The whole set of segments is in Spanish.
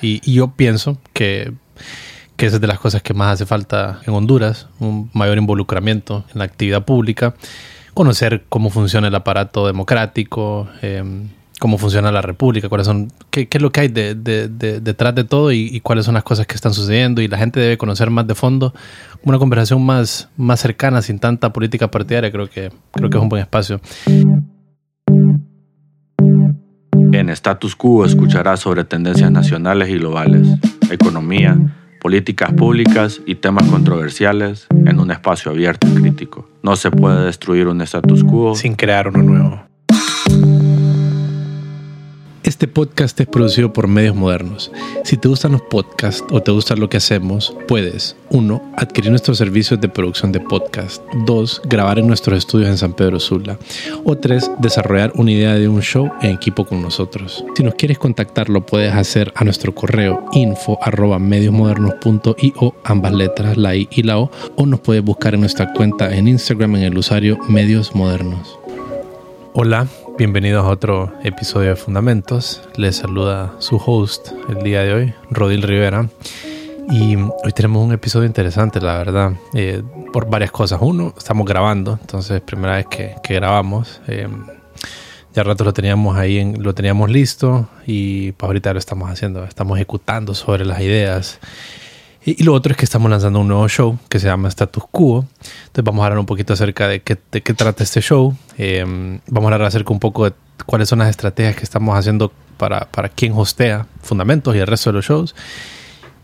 Y, y yo pienso que que es de las cosas que más hace falta en Honduras, un mayor involucramiento en la actividad pública, conocer cómo funciona el aparato democrático, em, cómo funciona la república, cuáles son, qué, es lo que hay detrás de todo y, cuáles son las cosas que están sucediendo y la gente debe conocer más de fondo, una conversación más, más cercana, sin tanta política partidaria, creo que, creo que es un buen espacio. En Status Quo escucharás sobre tendencias nacionales y globales, economía, políticas públicas y temas controversiales en un espacio abierto y crítico. No se puede destruir un status quo sin crear uno nuevo. Este podcast es producido por Medios Modernos. Si te gustan los podcasts o te gusta lo que hacemos, puedes 1. Adquirir nuestros servicios de producción de podcast. 2. Grabar en nuestros estudios en San Pedro Sula. O 3. Desarrollar una idea de un show en equipo con nosotros. Si nos quieres contactar, lo puedes hacer a nuestro correo info mediosmodernos.io, ambas letras, la I y la O, o nos puedes buscar en nuestra cuenta en Instagram en el usuario Medios Modernos. Hola, bienvenidos a otro episodio de Fundamentos. Les saluda su host el día de hoy, Rodil Rivera. Y hoy tenemos un episodio interesante, la verdad, eh, por varias cosas. Uno, estamos grabando, entonces primera vez que, grabamos. Eh, ya rato lo teníamos ahí, lo teníamos listo y pues ahorita lo estamos haciendo, estamos ejecutando sobre las ideas. Y, lo otro es que estamos lanzando un nuevo show que se llama Status Quo. Entonces vamos a hablar un poquito acerca de qué, de qué trata este show. Em, vamos a hablar acerca un poco de cuáles son las estrategias que estamos haciendo para, para quien hostea Fundamentos y el resto de los shows.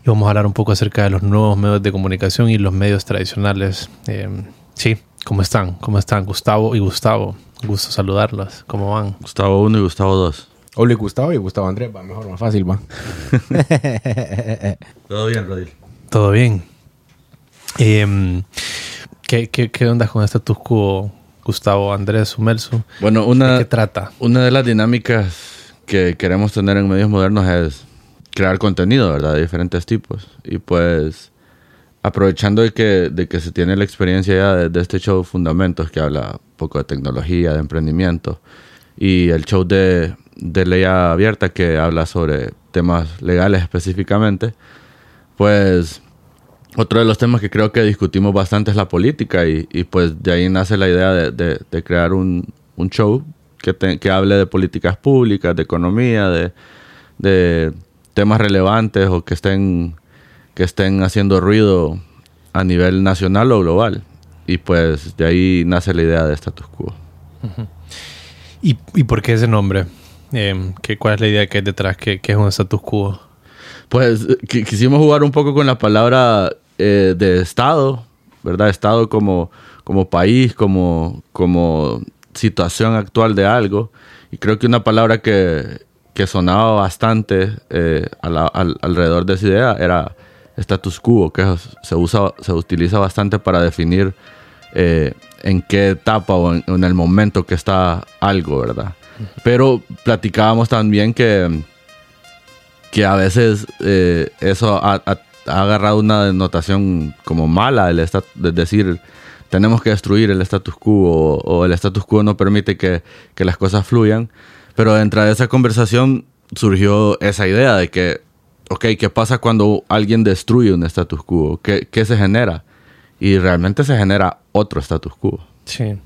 Y vamos a hablar un poco acerca de los nuevos medios de comunicación y los medios tradicionales. Em, sí, ¿cómo están? ¿Cómo están Gustavo y Gustavo? Gusto saludarlos. ¿Cómo van? Gustavo 1 y Gustavo 2. Hola Gustavo y Gustavo Andrés. Va mejor, más fácil, va. Todo bien, Rodil. Todo bien. Em, ¿qué, qué, qué, onda con este quo, Gustavo Andrés Sumelso? Bueno, una, ¿De qué trata? Una de las dinámicas que queremos tener en medios modernos es crear contenido, ¿verdad? De diferentes tipos. Y pues, aprovechando de que, de que se tiene la experiencia ya de, este show Fundamentos, que habla un poco de tecnología, de emprendimiento, y el show de, de Ley Abierta, que habla sobre temas legales específicamente, pues otro de los temas que creo que discutimos bastante es la política y, pues de ahí nace la idea de, crear un, show que, que, hable de políticas públicas, de economía, de, temas relevantes o que estén, que estén haciendo ruido a nivel nacional o global. Y pues de ahí nace la idea de status quo. ¿Y, por qué ese nombre? Eh, ¿Cuál es la idea que hay detrás? ¿Qué, qué es un status quo? Pues quisimos jugar un poco con la palabra eh, de Estado, ¿verdad? Estado como, como país, como, como situación actual de algo. Y creo que una palabra que, que sonaba bastante eh, alrededor de esa idea era status quo, que se, usa, se utiliza bastante para definir eh, en qué etapa o en, el momento que está algo, ¿verdad? Pero platicábamos también que que a veces eh, eso ha, agarrado una denotación como mala, el de decir, tenemos que destruir el status quo o, el status quo no permite que, las cosas fluyan. Pero dentro de esa conversación surgió esa idea de que, ok, ¿qué pasa cuando alguien destruye un status quo? ¿Qué, qué se genera? Y realmente se genera otro status quo. Sí.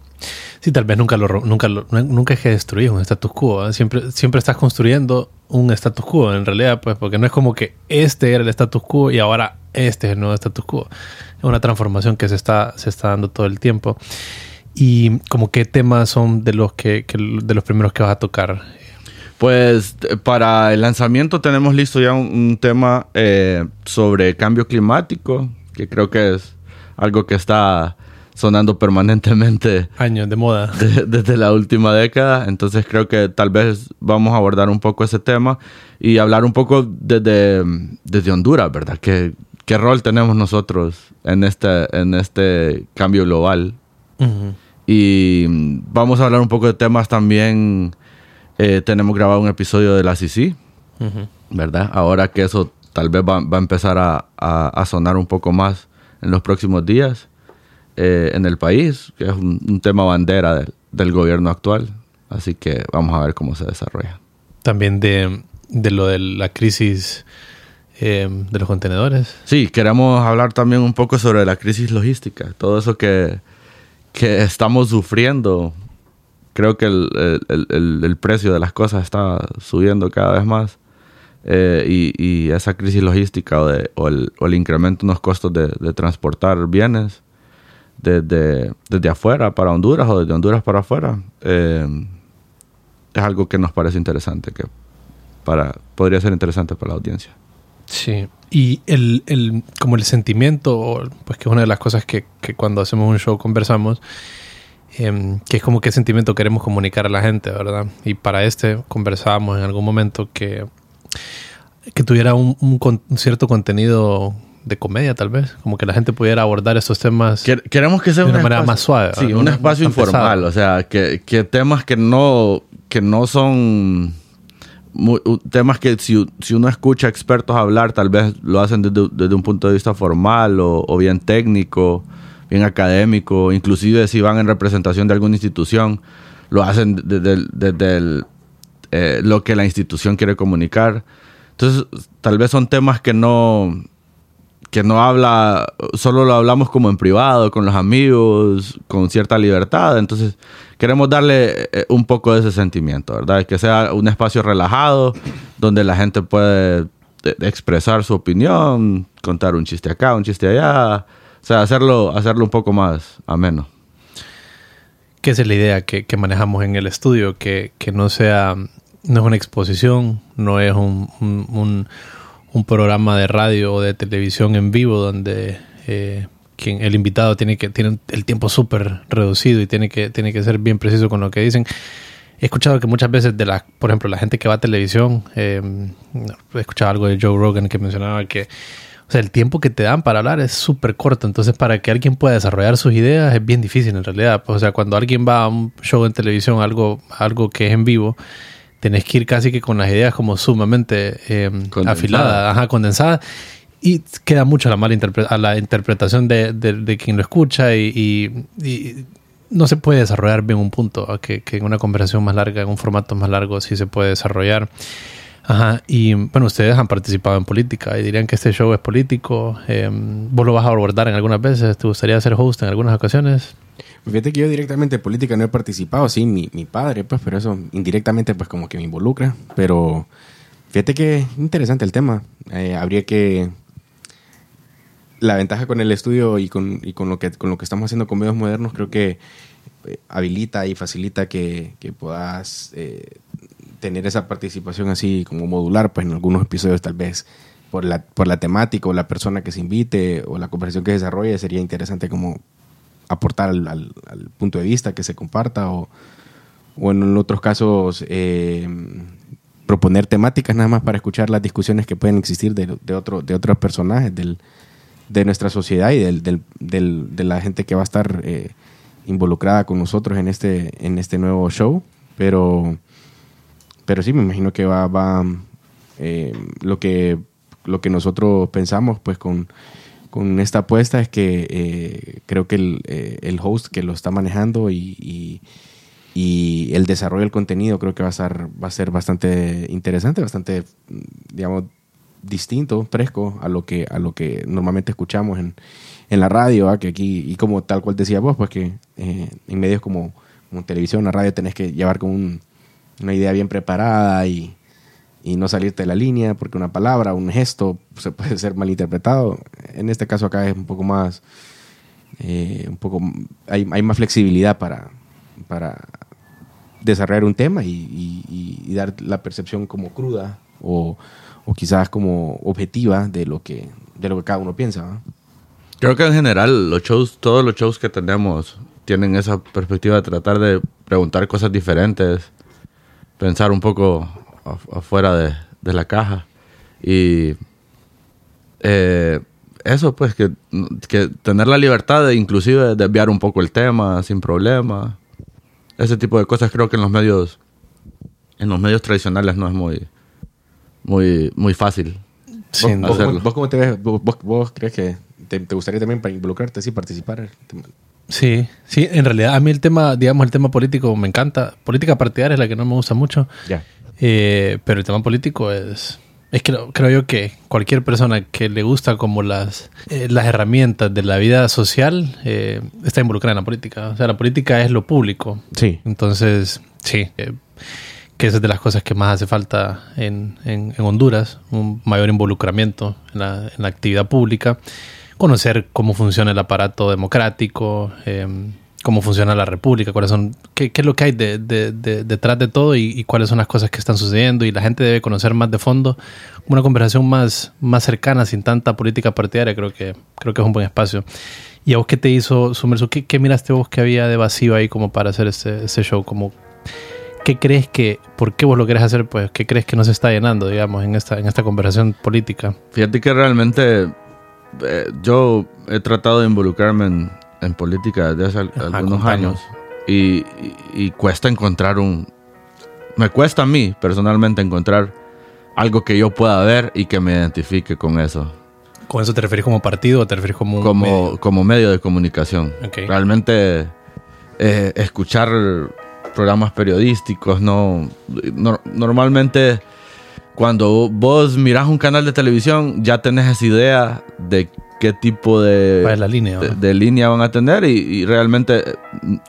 Sí, tal vez nunca lo nunca nunca es que destruir un status quo. ¿eh? Siempre, siempre estás construyendo un status quo, en realidad, pues, porque no es como que este era el status quo y ahora este es el nuevo status quo. Es una transformación que se está, se está dando todo el tiempo. Y como qué temas son de los que, de los primeros que vas a tocar. Pues para el lanzamiento tenemos listo ya un, tema eh, sobre cambio climático, que creo que es algo que está sonando permanentemente. Años de moda. desde la última década. Entonces creo que tal vez vamos a abordar un poco ese tema y hablar un poco desde, desde Honduras, ¿verdad? ¿Qué, ¿Qué rol tenemos nosotros en este, en este cambio global? Y vamos a hablar un poco de temas también. Eh, tenemos grabado un episodio de la CC, ¿verdad? Ahora que eso tal vez va, va a empezar a, a, a sonar un poco más en los próximos días. Eh, en el país, que es un, tema bandera del, gobierno actual. Así que vamos a ver cómo se desarrolla. También de, de lo de la crisis eh, de los contenedores. Sí, queremos hablar también un poco sobre la crisis logística, todo eso que, que estamos sufriendo. Creo que el, el- el- el precio de las cosas está subiendo cada vez más. Eh, y, y esa crisis logística o, de- o el, o el incremento en los costos de, de transportar bienes desde, desde afuera para Honduras o desde Honduras para afuera eh, es algo que nos parece interesante, que para, podría ser interesante para la audiencia. Sí. Y el, el, como el sentimiento, pues que es una de las cosas que, que cuando hacemos un show conversamos, em, que es como qué sentimiento queremos comunicar a la gente, ¿verdad? Y para este conversábamos en algún momento que, que tuviera un, un un cierto contenido de comedia, tal vez, como que la gente pudiera abordar estos temas. Quer- Queremos que sea De una un manera espacio- más suave, Sí, un espacio informal. pesado. O sea, que, que temas que no, que no son muy- temas que si, si uno escucha expertos hablar, tal vez lo hacen desde, desde un punto de vista formal o, o bien técnico, bien académico, inclusive si van en representación de alguna institución, lo hacen desde, desde el, eh, lo que la institución quiere comunicar. Entonces, tal vez son temas que no, que no habla, solo lo hablamos como en privado, con los amigos, con cierta libertad. Entonces, queremos darle eh, un poco de ese sentimiento, ¿verdad? Que sea un espacio relajado, donde la gente puede eh, expresar su opinión, contar un chiste acá, un chiste allá. O sea, hacerlo, hacerlo un poco más ameno. que esa es la idea que, manejamos en el estudio, que, que no sea, no es una exposición, no es un- un programa de radio o de televisión en vivo donde eh, quien, el invitado tiene que tiene el tiempo súper reducido y tiene que, tiene que ser bien preciso con lo que dicen. He escuchado que muchas veces de la, por ejemplo, la gente que va a televisión, eh, he escuchado algo de Joe Rogan que mencionaba que o sea, el tiempo que te dan para hablar es súper corto. Entonces, para que alguien pueda desarrollar sus ideas es bien difícil en realidad. Pues, o sea, cuando alguien va a un show en televisión, algo, algo que es en vivo, tenés que ir casi que con las ideas como sumamente eh, afiladas, ajá, condensadas. Y queda mucho a la mala interpre- a la interpretación de, de- de quien lo escucha y, y- y no se puede desarrollar bien un punto, que en una conversación más larga, en un formato más largo, sí se puede desarrollar. Ajá, y bueno, ustedes han participado en política y dirían que este show es político. eh, ¿Vos lo vas a abordar en algunas veces? ¿Te gustaría ser host en algunas ocasiones? Fíjate que yo directamente en política no he participado, sí, mi, mi padre, pues, pero eso indirectamente, pues, como que me involucra. Pero fíjate que interesante el tema. Eh, habría que. La ventaja con el estudio y con, y con, lo, que, con lo que estamos haciendo con medios modernos, creo que eh, habilita y facilita que, que puedas eh, tener esa participación así como modular, pues en algunos episodios tal vez por la, por la temática o la persona que se invite o la conversación que se desarrolle, sería interesante como aportar al, punto de vista que se comparta o, o en otros casos eh, proponer temáticas nada más para escuchar las discusiones que pueden existir de, otro, de otros personajes del, de nuestra sociedad y del, del- del- de la gente que va a estar eh, involucrada con nosotros en este, en este nuevo show. Pero, pero sí, me imagino que va, va eh, lo que lo que nosotros pensamos pues con, con esta apuesta es que eh, creo que el, eh, el host que lo está manejando y, el desarrollo del contenido creo que va a ser, va a ser bastante interesante, bastante, digamos, distinto, fresco a lo que, a lo que normalmente escuchamos en, la radio, que aquí, y como tal cual decía vos, pues que eh, en medios como, como televisión, la radio tenés que llevar con un- una idea bien preparada y, y no salirte de la línea porque una palabra, un gesto se puede ser malinterpretado. En este caso acá es un poco más, eh, un poco, hay, hay más flexibilidad para, para desarrollar un tema y, y- y- dar la percepción como cruda o, o quizás como objetiva de lo que, de lo que cada uno piensa. ¿no? Creo que en general los shows, todos los shows que tenemos tienen esa perspectiva de tratar de preguntar cosas diferentes, pensar un poco af- afuera de, de la caja. Y eh, eso, pues, que, que tener la libertad de inclusive desviar un poco el tema sin problema. Ese tipo de cosas creo que en los medios, en los medios tradicionales no es muy, muy, muy fácil. Sin ¿Vos, hacerlo. vos- vos cómo te ves? ¿Vos, vos- vos crees que te, te gustaría también para involucrarte, sí, participar? Sí, sí, en realidad a mí el tema, digamos, el tema político me encanta. Política partidaria es la que no me gusta mucho. Ya. Eh, pero el tema político es... Es que creo yo que cualquier persona que le gusta como las, eh, las herramientas de la vida social eh, está involucrada en la política. O sea, la política es lo público. Sí. Entonces, sí, eh, que esa es de las cosas que más hace falta en, en- en Honduras, un mayor involucramiento en la, en la actividad pública, conocer cómo funciona el aparato democrático, eh, cómo funciona la república, cuáles son, qué, qué es lo que hay de- de- de- detrás de todo y, y cuáles son las cosas que están sucediendo y la gente debe conocer más de fondo, una conversación más, más cercana, sin tanta política partidaria, creo que, creo que es un buen espacio. ¿Y a vos qué te hizo Sumerso? ¿Qué, qué miraste vos que había de vacío ahí como para hacer ese show? Como, ¿Qué crees que, por qué vos lo querés hacer? Pues, ¿qué crees que no se está llenando, digamos, en esta, en esta conversación política? Fíjate que realmente eh, yo he tratado de involucrarme en, en política desde hace Ajá, algunos años y, y- y cuesta encontrar un... Me cuesta a mí personalmente encontrar algo que yo pueda ver y que me identifique con eso, ¿Con eso te referís como partido o te referís como un como, medio? como medio de comunicación. Realmente eh, escuchar programas periodísticos, no, no- normalmente cuando vos mirás un canal de televisión ya tenés esa idea de qué tipo de, ¿Cuál es la línea? de, línea van a tener y, y realmente eh,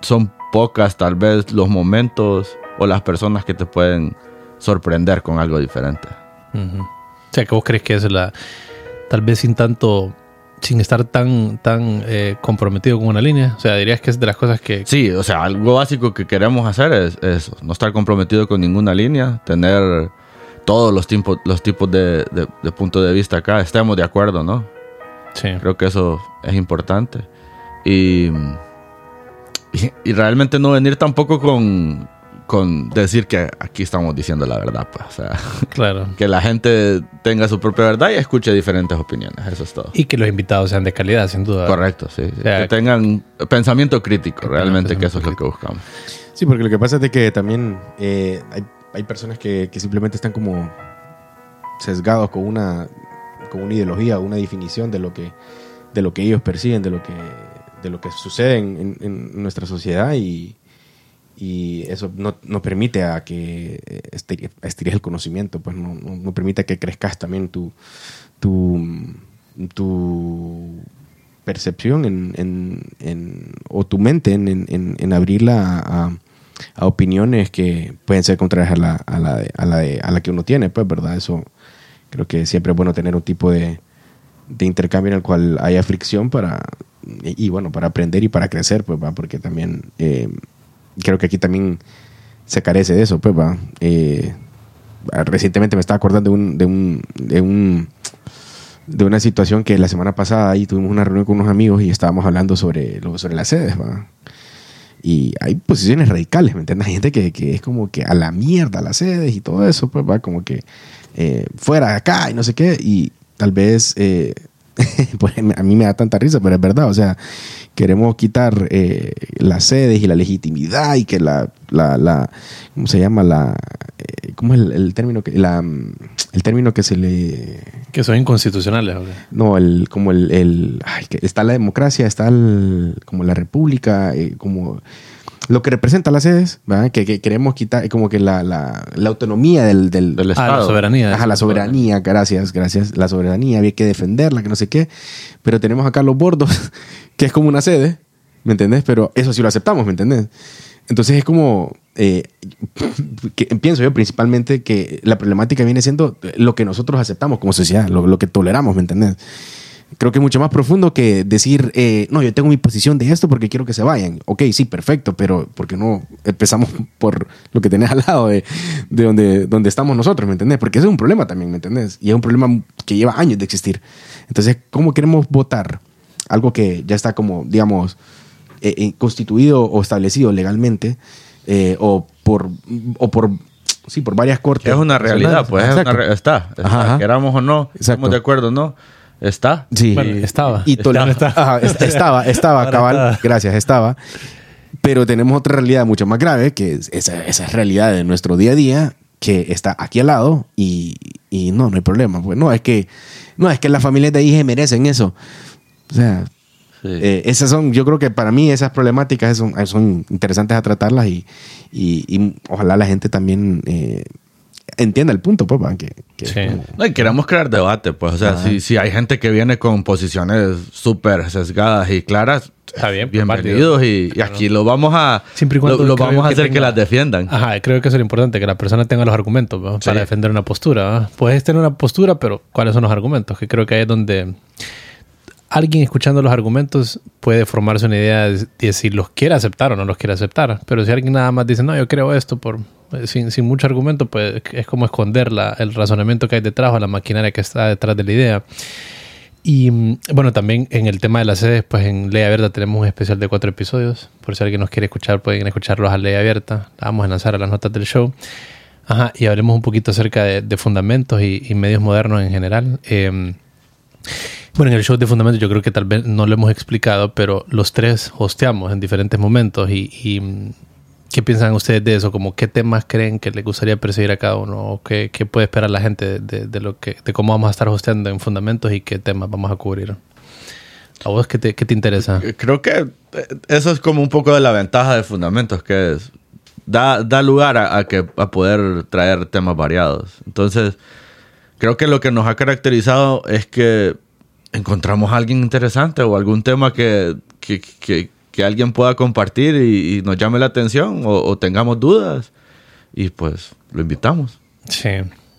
son pocas tal vez los momentos o las personas que te pueden sorprender con algo diferente. O sea, que vos crees que es la... Tal vez sin tanto... Sin estar tan, tan eh, comprometido con una línea. O sea, dirías que es de las cosas que... Sí, o sea, algo básico que queremos hacer es, es no estar comprometido con ninguna línea, tener todos los tipos, los tipos de, de, de punto de vista acá, estemos de acuerdo, ¿no? Sí. Creo que eso es importante. Y, y, y realmente no venir tampoco con, con decir que aquí estamos diciendo la verdad, pues. O sea, Claro. que la gente tenga su propia verdad y escuche diferentes opiniones, eso es todo. Y que los invitados sean de calidad, sin duda. Correcto, sí. sea, que tengan pensamiento crítico, realmente, que eso es lo que buscamos. Sí, porque lo que pasa es de que también eh, hay, hay personas que, que simplemente están como sesgados con una, con una ideología, una definición de lo que, de lo que ellos perciben, de lo que, de lo que sucede en, nuestra sociedad y, eso no, no permite a que eh, estire- estires el conocimiento, pues no, no, permite que crezcas también tu, tu, tu percepción en, en- en- o tu mente en, abrirla a, a- a opiniones que pueden ser contrarias a la, a la, la, a la que uno tiene, pues, ¿verdad? Eso creo que siempre es bueno tener un tipo de, de intercambio en el cual haya fricción para, y, bueno, para aprender y para crecer, pues, ¿va? Porque también eh, creo que aquí también se carece de eso, pues, ¿va? Eh, recientemente me estaba acordando de un, de un, de un de una situación que la semana pasada ahí tuvimos una reunión con unos amigos y estábamos hablando sobre, sobre las sedes, ¿va? Y hay posiciones radicales, ¿me entiendes? Hay gente que, que es como que a la mierda las sedes y todo eso, pues va como que eh, fuera de acá y no sé qué. Y tal vez, eh, pues, a mí me da tanta risa, pero es verdad, o sea, queremos quitar eh, las sedes y la legitimidad y que la, la, la ¿cómo se llama? La, eh, ¿Cómo es el, el término que, la, el término que se le Que son inconstitucionales. no, el, como el, el ay, que está la democracia, está el- como la república, eh, como lo que representa las sedes. Que, que queremos quitar, eh, como que la, la, la autonomía del, del, Del Ah, Estado. la soberanía. Ajá, la soberanía, gracias, gracias. La soberanía, había que defenderla, que no sé qué. Pero tenemos acá los bordos, que es como una sede, ¿me entendés? Pero eso sí lo aceptamos, ¿me entendés? Entonces es como, eh, que pienso yo principalmente que la problemática viene siendo lo que nosotros aceptamos como sociedad, lo, lo que toleramos, ¿me entendés? Creo que es mucho más profundo que decir, eh, no, yo tengo mi posición de esto porque quiero que se vayan. Ok, sí, perfecto, pero ¿por qué no empezamos por lo que tenés al lado de, de donde, donde estamos nosotros, ¿me entendés? Porque ese es un problema también, ¿me entendés? Y es un problema que lleva años de existir. Entonces, ¿cómo queremos votar algo que ya está como, digamos, eh, eh, constituido o establecido legalmente eh, o por o por sí por varias cortes Es una realidad, pues es una Exacto. re- está, queramos o no, Exacto. estamos de acuerdo o no, está. Sí. Bueno, estaba. Y no está. Ajá, est- estaba, estaba, Ahora cabal. está. Gracias, estaba. Pero tenemos otra realidad mucho más grave, que es esa, esa realidad de nuestro día a día, que está aquí al lado y, y no, no hay problema. Pues no, es que, no, es que las familias de ahí se merecen eso. O sea, Sí. eh, esas son, yo creo que para mí esas problemáticas son, son interesantes a tratarlas y, y- y ojalá la gente también eh, entienda el punto, pues, va, que, que Sí. como- No, y queremos crear debate, pues. O sea, si, si hay gente que viene con posiciones súper sesgadas y claras, Está bien, pues, bienvenidos. Y, y aquí lo vamos a, Siempre y cuando lo, vamos a que hacer que tenga- las defiendan. Ajá, creo que eso es lo importante, que la persona tenga los argumentos ¿no? para defender una postura. ¿no? Puedes tener una postura, pero ¿cuáles son los argumentos? Que creo que ahí es donde alguien escuchando los argumentos puede formarse una idea de, de si los quiere aceptar o no los quiere aceptar. Pero si alguien nada más dice, no, yo creo esto por sin, sin mucho argumento, pues es como esconder la- el razonamiento que hay detrás o la maquinaria que está detrás de la idea. Y mm, bueno, también en el tema de las sedes, pues en Ley Abierta tenemos un especial de cuatro episodios. Por si alguien nos quiere escuchar, pueden escucharlos a Ley Abierta. La vamos a lanzar a las notas del show. Ajá, y hablemos un poquito acerca de, de fundamentos y, y medios modernos en general. Eh, bueno, en el show de fundamentos yo creo que tal vez no lo hemos explicado, pero los tres hosteamos en diferentes momentos y, y, mm, ¿qué piensan ustedes de eso? Como qué temas creen que les gustaría perseguir a cada uno o qué, qué puede esperar la gente de, de lo que, de cómo vamos a estar hosteando en fundamentos y qué temas vamos a cubrir. ¿A vos qué te, qué te interesa? Eh, Creo que eh, eso es como un poco de la ventaja de Fundamentos, que es da, da lugar a, a que, a poder traer temas variados. Entonces, creo que lo que nos ha caracterizado es que encontramos a alguien interesante o algún tema que, que, que- que alguien pueda compartir y, y nos llame la atención o, o tengamos dudas y pues lo invitamos. Sí,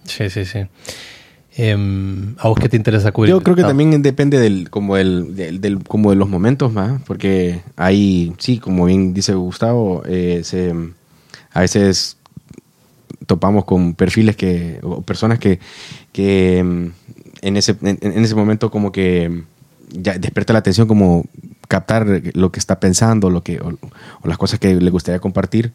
sí, sí, sí. Em, ¿A vos qué te interesa cubrir? Yo creo que Ah, también depende del, como el, del, del- como de los momentos, ¿va? Porque hay, sí, como bien dice Gustavo, eh, se, a veces topamos con perfiles que, o personas que, que mm, en, ese, en, en ese momento como que ya despierta la atención como captar lo que está pensando, lo que, o, las cosas que le gustaría compartir.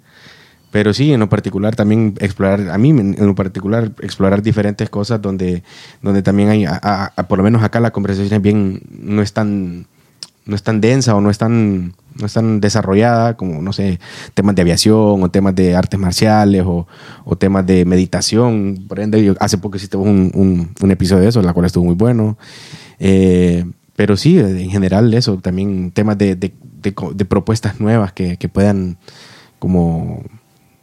Pero sí, en lo particular también explorar, a mí en lo particular explorar diferentes cosas donde, donde también hay, por lo menos acá la conversación es bien, no es tan, no es tan densa o no es tan, no es tan desarrollada como, no sé, temas de aviación o temas de artes marciales o, temas de meditación. Por ende, hace poco hiciste un, un, un episodio de eso, la cual estuvo muy bueno. Eh, pero sí, en general eso, también temas de, de, propuestas nuevas que, que puedan como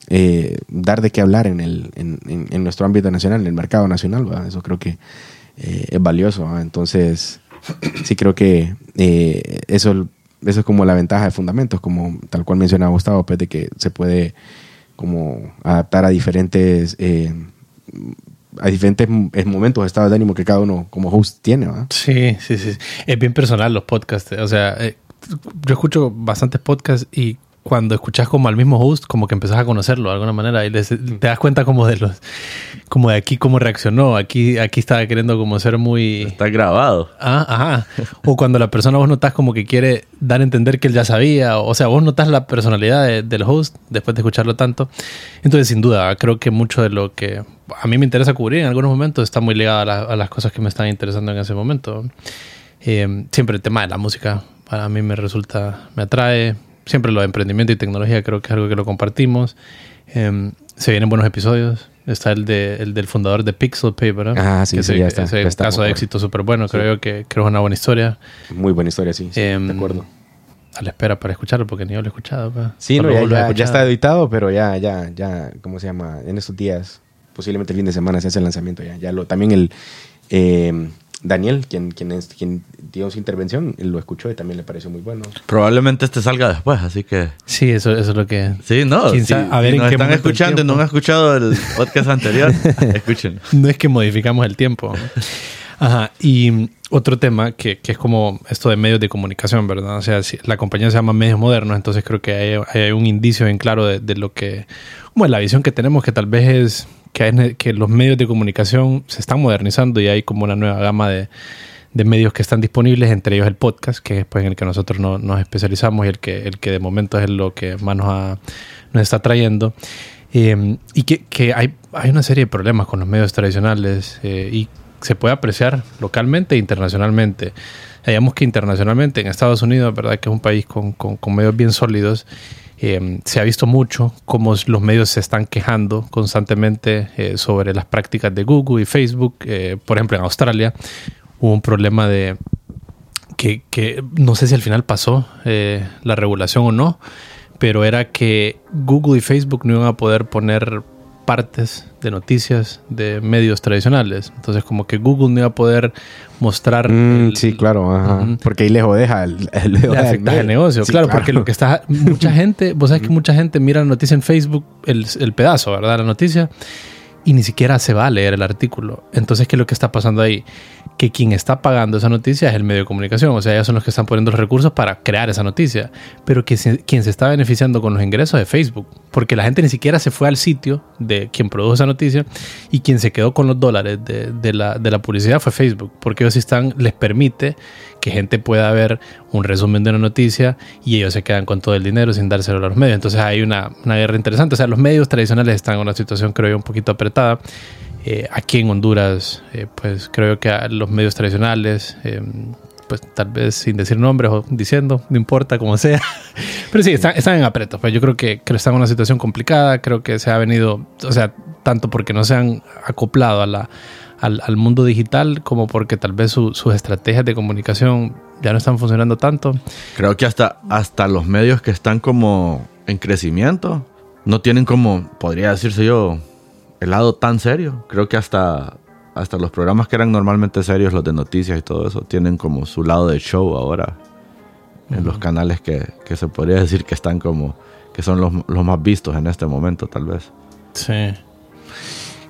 eh, dar de qué hablar en, el, en, en- nuestro ámbito nacional, en el mercado nacional. Eso creo que eh, es valioso. Entonces, sí creo que eh, eso, eso es como la ventaja de Fundamentos, como tal cual mencionaba Gustavo, pues de que se puede como adaptar a diferentes... a diferentes eh, momentos, estados de ánimo que cada uno como host tiene, ¿verdad? Sí, sí, sí. Es bien personal los podcasts. O sea, eh, yo escucho bastantes podcasts y cuando escuchas como al mismo host, como que empezás a conocerlo de alguna manera y les- te das cuenta como de los, como de aquí cómo reaccionó. Aquí, aquí estaba queriendo como ser muy... Está grabado. Ah, ajá. O cuando la persona vos notas como que quiere dar a entender que él ya sabía. O sea, vos notas la personalidad de- del host después de escucharlo tanto. Entonces, sin duda, creo que mucho de lo que a mí me interesa cubrir en algunos momentos está muy ligado a, la- a las cosas que me están interesando en ese momento. Eh, siempre el tema de la música para mí me resulta, me atrae. Siempre lo de emprendimiento y tecnología creo que es algo que lo compartimos. Eh, se vienen buenos episodios. Está el, de, el del fundador de Pixel Pay, ¿verdad? Ah, sí, que sí, ese- ya está, ese ya está, caso de éxito súper bueno. Creo yo que, creo es una buena historia. Muy buena historia, sí, sí, Em, de acuerdo. A la espera para escucharlo porque ni yo lo he escuchado. pues. Sí, no, ya, ya- está editado, pero ya, ya, ya, ¿cómo se llama? En estos días, posiblemente el fin de semana se hace el lanzamiento ya. ya lo, también el eh, Daniel, quien, quien, es- quien dio su intervención, lo escuchó y también le pareció muy bueno. Probablemente este salga después, así que... Sí, eso, eso es lo que... Sí, no. Sabe, a ver si en nos qué están escuchando y no han escuchado el podcast anterior, escuchen. No es que modificamos el tiempo. Ajá. Y otro tema que, que es como esto de medios de comunicación, ¿verdad? O sea, si- la compañía se llama Medios Modernos, entonces creo que hay, hay un indicio bien claro de, de lo que... Bueno, la visión que tenemos que tal vez es que, hay que los medios de comunicación se están modernizando y hay como una nueva gama de, de medios que están disponibles, entre ellos el podcast, que es pues, en el que nosotros no- nos especializamos y el que, el que de momento es lo que más nos, ha- nos está trayendo. Eh, y que, que hay, hay una serie de problemas con los medios tradicionales eh, y se puede apreciar localmente e internacionalmente. Digamos que internacionalmente, en Estados Unidos, ¿verdad? que es un país con, con- con medios bien sólidos, eh, se ha visto mucho cómo los medios se están quejando constantemente eh, sobre las prácticas de Google y Facebook. Eh, por ejemplo, en Australia hubo un problema de que, que no sé si al final pasó eh, la regulación o no, pero era que Google y Facebook no iban a poder poner partes de noticias de medios tradicionales. Entonces, como que Google no iba a poder mostrar. Mm, el- sí, claro, ajá. Porque ahí le jodeja el, el, le medio. el negocio. Sí, claro, porque lo que está. Mucha gente, vos sabes que mucha gente mira la noticia en Facebook, el, el pedazo, ¿verdad? La noticia, y ni siquiera se va a leer el artículo. Entonces, ¿qué es lo que está pasando ahí? Que quien está pagando esa noticia es el medio de comunicación. O sea, ellos son los que están poniendo los recursos para crear esa noticia. Pero que quien se está beneficiando con los ingresos es Facebook. Porque la gente ni siquiera se fue al sitio de quien produjo esa noticia y quien se quedó con los dólares de, la, de la publicidad fue Facebook. Porque ellos están, les permite que gente pueda ver un resumen de una noticia y ellos se quedan con todo el dinero sin dárselo a los medios. Entonces hay una, una guerra interesante. O sea, los medios tradicionales están en una situación, creo yo, un poquito apretada. Eh, aquí en Honduras, eh, pues creo que los medios tradicionales, eh, pues tal vez sin decir nombres o diciendo, no importa como sea. Pero sí, están, están en apretos. Pues yo creo que, que están en una situación complicada. Creo que se ha venido, o sea, tanto porque no se han acoplado a la, al, al mundo digital como porque tal vez su- sus estrategias de comunicación ya no están funcionando tanto. Creo que hasta, hasta los medios que están como en crecimiento no tienen como, podría decirse yo, el lado tan serio. Creo que hasta, hasta los programas que eran normalmente serios, los de noticias y todo eso, tienen como su lado de show ahora en los canales que, que se podría decir que están como, que son los, los más vistos en este momento tal vez. Sí.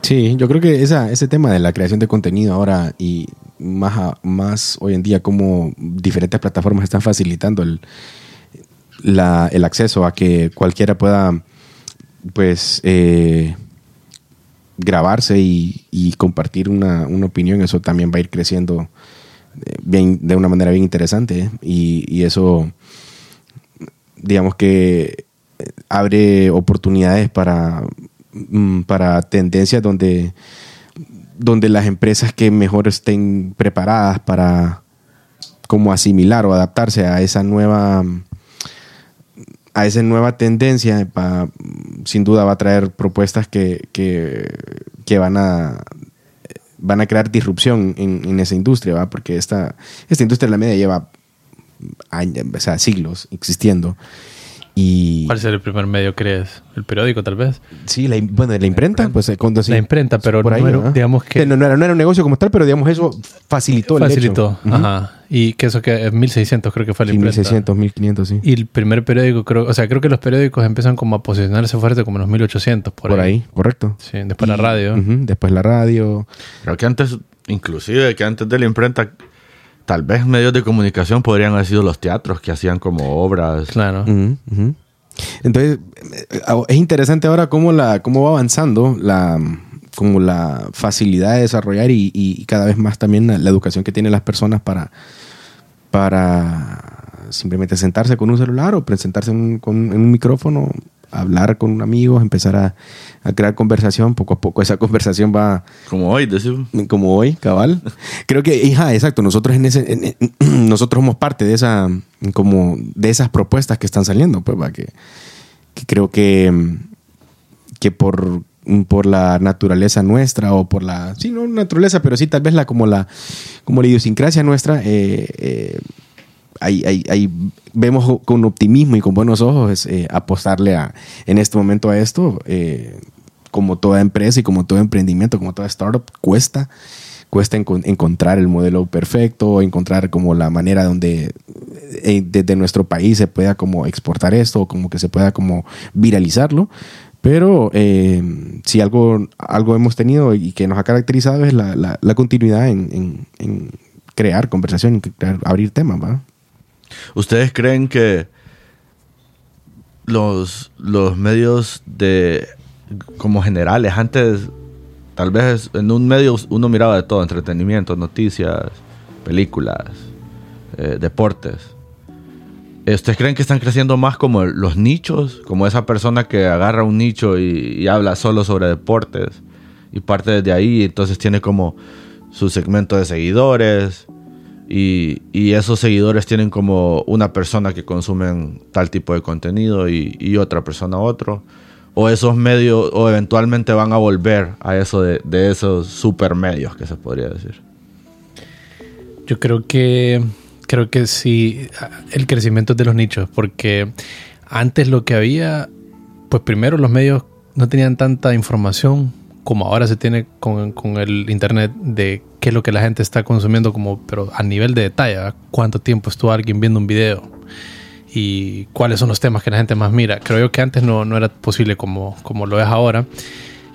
Sí, yo creo que ese tema de la creación de contenido ahora y más, a- más hoy en día como diferentes plataformas están facilitando el, el acceso a que cualquiera pueda pues eh, grabarse y, compartir una, una opinión, eso también va a ir creciendo eh, bien, de una manera bien interesante ¿eh? y, eso digamos que abre oportunidades para, para tendencias donde, donde las empresas que mejor estén preparadas para como asimilar o adaptarse a esa nueva a esa nueva tendencia sin duda va a traer propuestas que, que, que van a van a crear disrupción en, en esa industria ¿va? porque esta, esta industria de la media lleva años, o sea, siglos existiendo y ¿Cuál sería el primer medio, crees? ¿El periódico, tal vez? sí la, bueno la imprenta pues eh, cuando sí, La imprenta, pero por ahí, no era- ¿verdad? digamos que- no, no era, no era un negocio como tal pero digamos eso facilitó el Facilitó. hecho. Ujú. Ajá. Y que eso que es 1600 creo que fue la Sí, imprenta. 1600 1500 sí Y el primer periódico, creo, o sea, creo que los periódicos empiezan como a posicionarse fuerte como en los 1800, por, por, ahí. correcto Sí, después la radio. Después la radio Creo que antes, inclusive que antes de la imprenta, tal vez medios de comunicación podrían haber sido los teatros que hacían como obras. Claro. Entonces, eh, es interesante ahora cómo, la, cómo va avanzando la, como la facilidad de desarrollar y, y cada vez más también la, la educación que tienen las personas para, para simplemente sentarse con un celular o presentarse en un, con- en un micrófono, hablar con amigos, empezar a, a crear conversación. Poco a poco esa conversación va, Como hoy, decimos. como hoy, cabal. Creo que, hija, exacto, nosotros en ese, en- en- nosotros somos parte de esa, como de esas propuestas que están saliendo, pues, va, que, que creo que, que por, por la naturaleza nuestra o por la, sí, no naturaleza, pero sí tal vez la, como la, como la idiosincrasia nuestra, eh, eh, ahí, ahí- vemos con optimismo y con buenos ojos eh, apostarle a, en este momento a esto. eh, como toda empresa y como todo emprendimiento, como toda startup, cuesta, cuesta encon- encontrar el modelo perfecto, encontrar como la manera donde eh, desde nuestro país se pueda como exportar esto, como que se pueda como viralizarlo. Pero eh, si algo, algo hemos tenido y que nos ha caracterizado es la, la- la continuidad en, en- crear conversación, abrir temas, ¿va? ¿Ustedes creen que los, los medios de como generales, antes tal vez en un medio uno miraba de todo, entretenimiento, noticias, películas, eh, deportes. ¿Ustedes creen que están creciendo más como los nichos? Como esa persona que agarra un nicho y, y habla solo sobre deportes y parte desde ahí, entonces tiene como su segmento de seguidores y, y esos seguidores tienen como una persona que consumen tal tipo de contenido y, otra persona otro. O esos medios, o eventualmente van a volver a eso de, de esos supermedios que se podría decir. Yo creo que creo que sí el crecimiento de los nichos, porque antes lo que había, pues primero los medios no tenían tanta información como ahora se tiene con, con, el internet de qué es lo que la gente está consumiendo como pero a nivel de detalle cuánto tiempo estuvo alguien viendo un video y cuáles son los temas que la gente más mira creo yo que antes no, no era posible como, como lo es ahora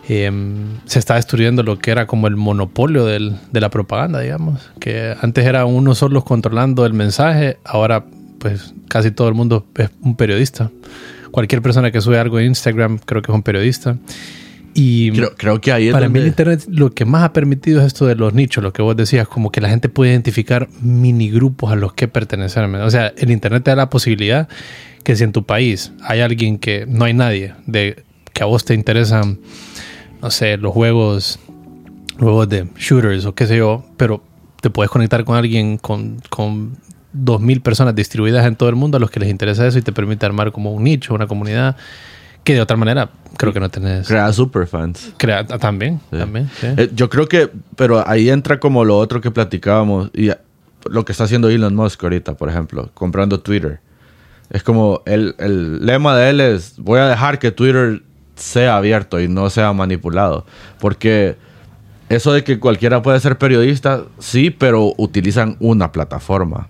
Em, se está destruyendo lo que era como el monopolio de la propaganda, digamos, que antes era uno solo controlando el mensaje, ahora pues casi todo el mundo es un periodista. Cualquier persona que sube algo en Instagram creo que es un periodista. Y creo, creo que ahí para mí el Internet lo que más ha permitido es esto de los nichos, lo que vos decías, como que la gente puede identificar mini grupos a los que pertenecen. O sea, el Internet te da la posibilidad que si en tu país hay alguien que no hay nadie, de que a vos te interesan no sé, los juegos, juegos de shooters o qué sé yo, pero te puedes conectar con alguien con, con 2.000 personas distribuidas en todo el mundo a los que les interesa eso y te permite armar como un nicho, una comunidad que de otra manera creo que no tenés. Crea superfans. Crea, ah, también, también. Eh, yo creo que, pero ahí entra como lo otro que platicábamos y lo que está haciendo Elon Musk ahorita, por ejemplo, comprando Twitter. Es como el, el lema de él es, voy a dejar que Twitter sea abierto y no sea manipulado. Porque eso de que cualquiera puede ser periodista, sí, pero utilizan una plataforma.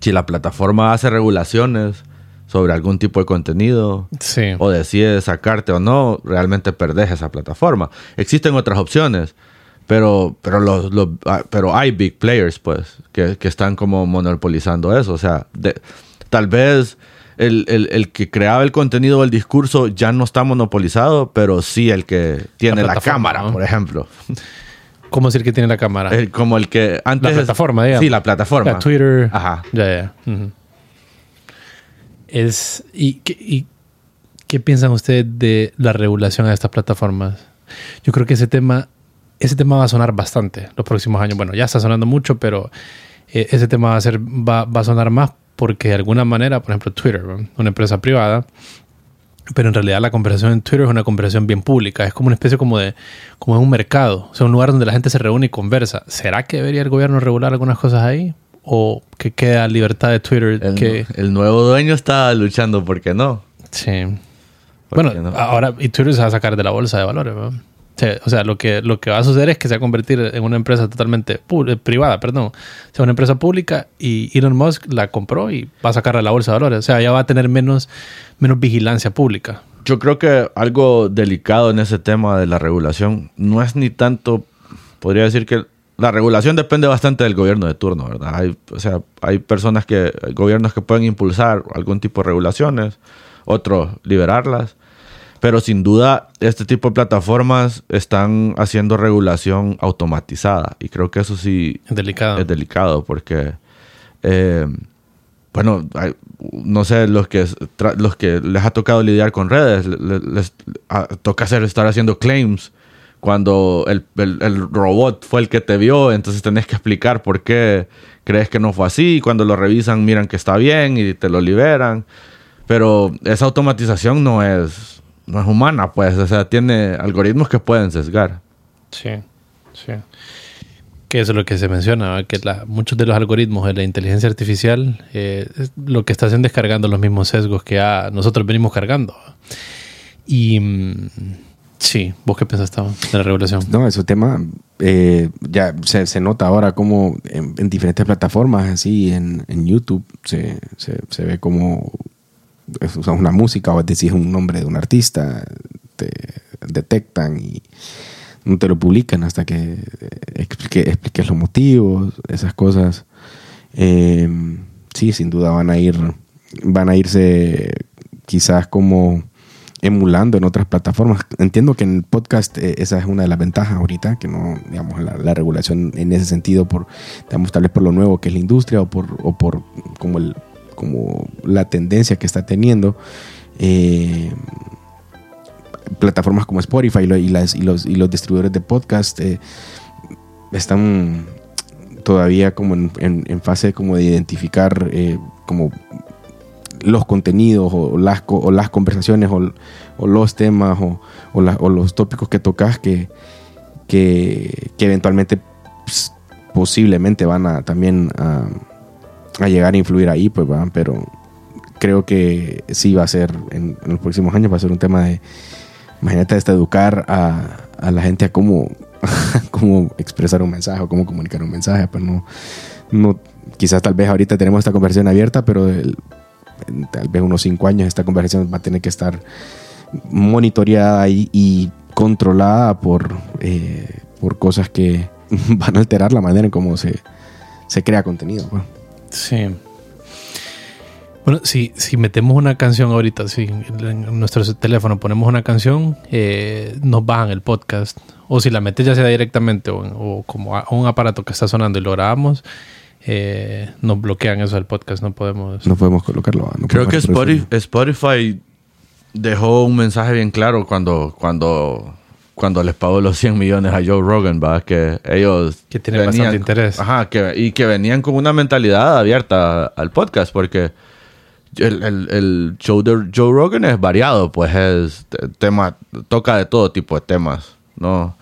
Si la plataforma hace regulaciones sobre algún tipo de contenido o decide sacarte o no, realmente perdés esa plataforma. Existen otras opciones, pero, pero, los, ah, pero hay big players, pues, que, están como monopolizando eso. O sea, tal vez el, que creaba el contenido o el discurso ya no está monopolizado, pero sí el que tiene la, cámara, por ejemplo. ¿Cómo decir que tiene la cámara? como el que antes. La plataforma, digamos. Sí, la plataforma. La Twitter. Ajá. Ya, ya. Es. ¿y qué, piensan ustedes de la regulación a estas plataformas? Yo creo que ese tema. Ese tema va a sonar bastante los próximos años. Bueno, ya está sonando mucho, pero eh, ese tema va a ser, va, va a sonar más porque de alguna manera, por ejemplo, Twitter, una empresa privada, pero en realidad la conversación en Twitter es una conversación bien pública, es como una especie como de, como un mercado, o sea, un lugar donde la gente se reúne y conversa. ¿Será que debería el gobierno regular algunas cosas ahí? ¿O que queda libertad de Twitter? El, que... el nuevo dueño está luchando, ¿por qué no? Sí. Bueno, ahora y Twitter se va a sacar de la bolsa de valores, ¿no? o sea, lo que, lo que va a suceder es que se va a convertir en una empresa totalmente eh, privada, perdón. O sea, una empresa pública y Elon Musk la compró y va a sacarla a la bolsa de valores. O sea, ya va a tener menos, menos vigilancia pública. Yo creo que algo delicado en ese tema de la regulación no es ni tanto, podría decir que la regulación depende bastante del gobierno de turno, ¿verdad? Hay, o sea, hay personas que, hay gobiernos que pueden impulsar algún tipo de regulaciones, otros liberarlas. Pero sin duda, este tipo de plataformas están haciendo regulación automatizada. Y creo que eso sí es delicado. Es delicado porque, eh, bueno, no sé, los que, los que les ha tocado lidiar con redes, les, toca hacer, estar haciendo claims cuando el, el, robot fue el que te vio, entonces tenés que explicar por qué crees que no fue así. Cuando lo revisan, miran que está bien y te lo liberan. Pero esa automatización no es no es humana, pues, o sea, tiene algoritmos que pueden sesgar. Sí, sí. Que eso es lo que se menciona, que muchos de los algoritmos de la inteligencia artificial eh, lo que está haciendo es cargando los mismos sesgos que nosotros venimos cargando. Y mm, sí, ¿vos qué pensás de la regulación? No, ese tema eh, ya se, nota ahora como en, diferentes plataformas, así en, YouTube, se, se ve como usas una música o decís un nombre de un artista, te detectan y no te lo publican hasta que expliques los motivos, esas cosas. Em, sí, sin duda van a ir, van a irse quizás como emulando en otras plataformas. Entiendo que en el podcast eh, esa es una de las ventajas ahorita, que no, digamos, la, regulación en ese sentido, por, digamos, tal vez por lo nuevo que es la industria o por, o por como el como la tendencia que está teniendo. Eh, plataformas como Spotify y, y, los, y los distribuidores de podcast eh, están todavía como en, fase como de identificar como los contenidos o las, o las conversaciones o, los temas o, o, los tópicos que tocas que, que, eventualmente pues, posiblemente van a también a a llegar a influir ahí, pues, ¿verdad? pero creo que sí va a ser, en, los próximos años va a ser un tema de, imagínate hasta educar a, a la gente a cómo, cómo expresar un mensaje o cómo comunicar un mensaje, pues no, no, quizás tal vez ahorita tenemos esta conversación abierta, pero el- en tal vez unos cinco años esta conversación va a tener que estar monitoreada y, y controlada por, eh, por cosas que van a alterar la manera en cómo se, se crea contenido. pues. Sí. Bueno, si, si metemos una canción ahorita, si en nuestro teléfono ponemos una canción, eh, nos bajan el podcast. O si la metes ya sea directamente o, o como a un aparato que está sonando y lo grabamos, eh, nos bloquean eso del podcast. No podemos. No podemos colocarlo. no Creo que podemos Spotify, Spotify dejó un mensaje bien claro cuando, cuando, cuando les pagó los 100 millones a Joe Rogan, ¿va? que ellos... Que tienen bastante interés. Ajá, que, y que venían con una mentalidad abierta al podcast, porque el, el- el show de Joe Rogan es variado, pues es te- tema, toca de todo tipo de temas, ¿no?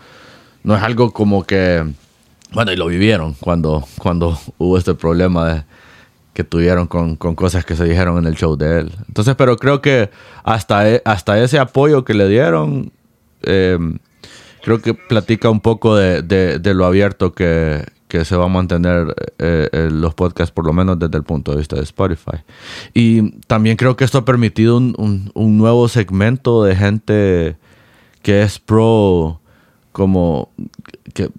No es algo como que... Bueno, y lo vivieron cuando, cuando hubo este problema que tuvieron con, con cosas que se dijeron en el show de él. Entonces, pero creo que hasta, e- hasta ese apoyo que le dieron, eh, creo que platica un poco de, de- de lo abierto que, que se va a mantener eh, eh, los podcasts, por lo menos desde el punto de vista de Spotify. Y también creo que esto ha permitido un, un- un nuevo segmento de gente que es pro, como que,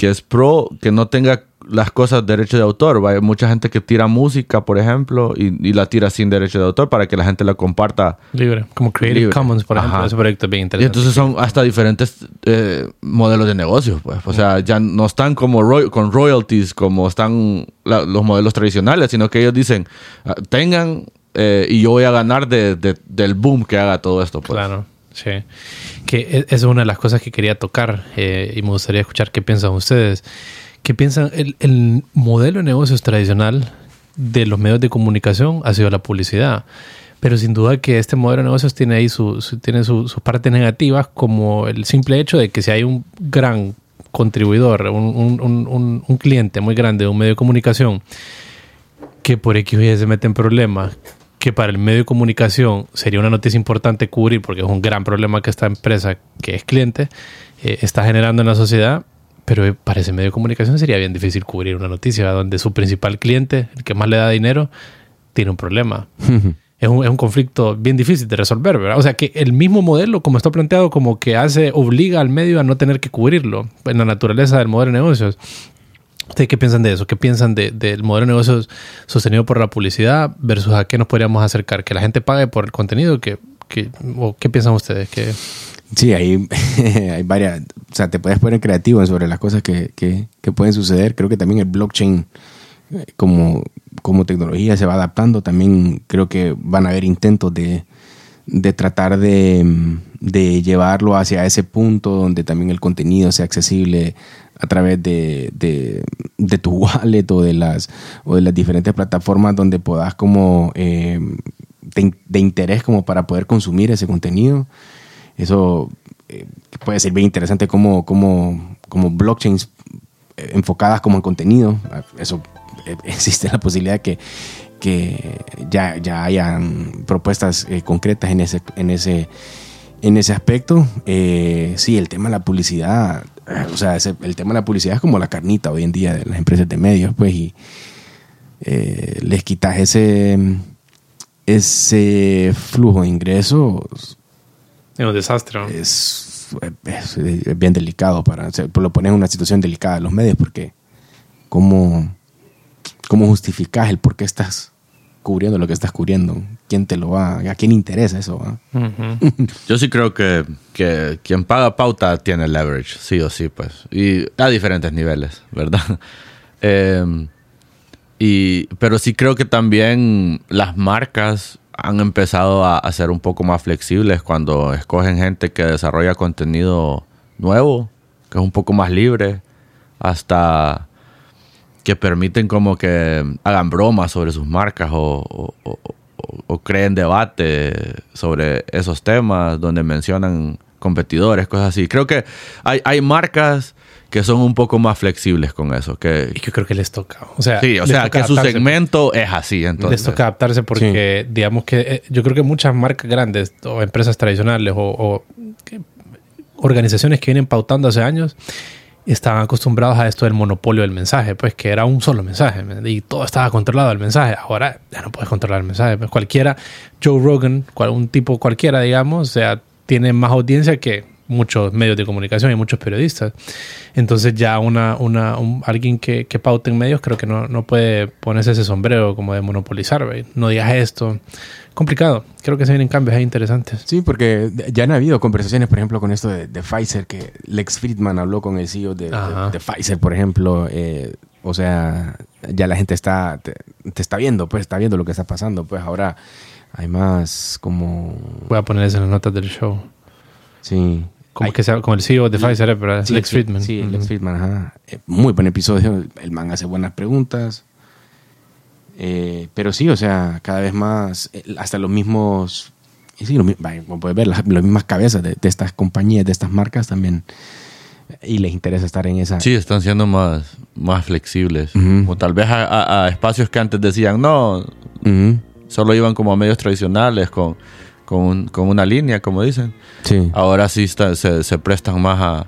que es pro que no tenga las cosas derecho de autor. ¿va? Hay mucha gente que tira música, por ejemplo, y, y la tira sin derecho de autor para que la gente la comparta. Libre. Como Creative Libre. Commons, por ejemplo. Ajá. Ese proyecto es bien Y interesante. entonces son hasta diferentes eh, modelos de negocios, pues. O sea, ya no están como con royalties como están la- los modelos tradicionales, sino que ellos dicen, ah, tengan eh, y yo voy a ganar de- de- del boom que haga todo esto, pues. Claro, sí. Que e- es una de las cosas que quería tocar eh, y me gustaría escuchar qué piensan ustedes. ¿Qué piensan? El, el modelo de negocios tradicional de los medios de comunicación ha sido la publicidad. Pero sin duda que este modelo de negocios tiene ahí su, su- tiene su- sus partes negativas, como el simple hecho de que si hay un gran contribuidor, un- un- un- un cliente muy grande de un medio de comunicación, que por X o Y se mete en problemas, que para el medio de comunicación sería una noticia importante cubrir, porque es un gran problema que esta empresa, que es cliente, eh, está generando en la sociedad, pero para ese medio de comunicación sería bien difícil cubrir una noticia donde su principal cliente, el que más le da dinero, tiene un problema. es, un, es un conflicto bien difícil de resolver, ¿verdad? O sea, que el mismo modelo, como está planteado, como que hace, obliga al medio a no tener que cubrirlo en la naturaleza del modelo de negocios. ¿Ustedes qué piensan de eso? ¿Qué piensan de- del modelo de negocios sostenido por la publicidad versus a qué nos podríamos acercar? ¿Que la gente pague por el contenido? ¿Que, que, o ¿Qué piensan ustedes? ¿Que, Sí, hay, hay varias, o sea, te puedes poner creativo sobre las cosas que, que, que pueden suceder. Creo que también el blockchain eh, como, como tecnología se va adaptando. También creo que van a haber intentos de, de tratar de, de llevarlo hacia ese punto donde también el contenido sea accesible a través de, de, tu wallet o de las o de las diferentes plataformas donde puedas como eh, de, de interés como para poder consumir ese contenido. Eso eh, puede ser bien interesante como, como, como blockchains eh, enfocadas como en contenido. Eso eh, existe la posibilidad que, que ya, ya hayan propuestas eh, concretas en ese, en ese, en ese aspecto. Eh, sí, el tema de la publicidad, o sea, ese- el tema de la publicidad es como la carnita hoy en día de las empresas de medios, pues, y eh, les quitas ese, ese flujo de ingresos es un desastre? ¿no? es, es- es bien delicado para o sea, pues lo pones en una situación delicada a los medios porque cómo cómo justificas el por qué estás cubriendo lo que estás cubriendo quién te lo va a quién interesa eso. Yo sí creo que, que quien paga pauta tiene leverage, sí o sí, pues. Y a diferentes niveles, ¿verdad? Eh, y, pero sí creo que también las marcas han empezado a, a ser un poco más flexibles cuando escogen gente que desarrolla contenido nuevo, que es un poco más libre, hasta que permiten como que hagan bromas sobre sus marcas o, o- o- o- o creen debate sobre esos temas donde mencionan competidores, cosas así. Creo que hay, hay marcas que son un poco más flexibles con eso. Que, Y yo creo que les toca. O sea, sí, o sea, que su segmento es así. Entonces, les toca adaptarse porque, digamos que eh, yo creo que muchas marcas grandes o empresas tradicionales o, o que- organizaciones que vienen pautando hace años estaban acostumbrados a esto del monopolio del mensaje, pues que era un solo mensaje y todo estaba controlado el mensaje. Ahora ya no puedes controlar el mensaje. Pues cualquiera, Joe Rogan, cual- un tipo cualquiera, digamos, o sea, tiene más audiencia que muchos medios de comunicación y muchos periodistas. Entonces ya una, una, un- alguien que, que paute en medios creo que no, no puede ponerse ese sombrero como de monopolizar, ¿ve? no digas esto. Complicado. Creo que se vienen cambios ahí interesantes. Sí, porque ya han habido conversaciones, por ejemplo, con esto de, de Pfizer, que Lex Friedman habló con el CEO de, de- Ajá. de Pfizer, por ejemplo. eh, o sea, ya la gente está, te, te está viendo, pues está viendo lo que está pasando. Pues ahora hay más como... Voy a poner eso en las notas del show. Sí. Como Hay- que sea, como el CEO de Pfizer. ¿verdad? Sí, Lex sí, Friedman. Sí. Lex Friedman, ajá. Eh, muy buen episodio. El man hace buenas preguntas. Eh, pero sí, o sea, cada vez más, eh, hasta los mismos, y sí, lo mi- vaya, como puedes ver, las, las mismas cabezas de, de estas compañías, de estas marcas también, y les interesa estar en esa. Sí, están siendo más, más flexibles. O tal vez a, a- a espacios que antes decían, no, solo iban como a medios tradicionales con, con, un- con una línea, como dicen. Sí. Ahora sí está- se, se prestan más a,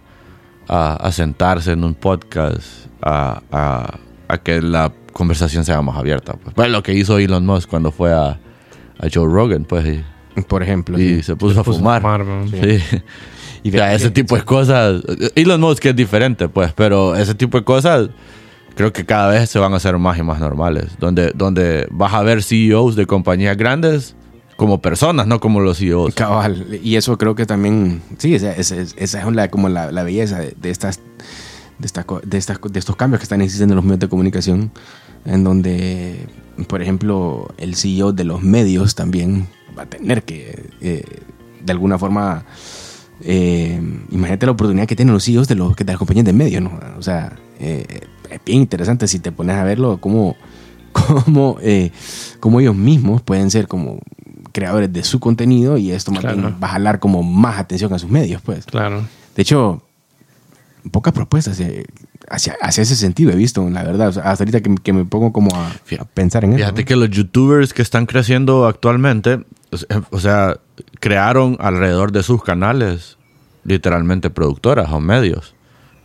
a- sentarse en un podcast, a, a- a que la conversación sea más abierta. Pues. Bueno, lo que hizo Elon Musk cuando fue a, a Joe Rogan, pues, y, Por ejemplo. y sí. se puso a puso a fumar. fumar, ¿no? Sí. Y O sea, ese tipo de cosas. Elon Musk es diferente, pues, pero ese tipo de cosas creo que cada vez se van a hacer más y más normales. Donde, donde vas a ver CEOs de compañías grandes como personas, no como los CEOs. Cabal. Y eso creo que también, sí, esa, esa- esa es la, como la, la belleza de, de estas, de, estas, de, estas, de estos cambios que están existiendo en los medios de comunicación, en donde, por ejemplo, el CEO de los medios también va a tener que, eh, de alguna forma, eh, imagínate la oportunidad que tienen los CEOs de, los, de las compañías de medios, ¿no? O sea, eh, es bien interesante si te pones a verlo, cómo, cómo, cómo ellos mismos pueden ser como creadores de su contenido y esto Claro. va a jalar como más atención a sus medios, pues. Claro. De hecho, pocas propuestas eh, hacia, hacia ese sentido he visto, la verdad. O sea, hasta ahorita que, que me pongo como a, a pensar en eso. Fíjate ¿no? que los youtubers que están creciendo actualmente, o sea, crearon alrededor de sus canales literalmente productoras o medios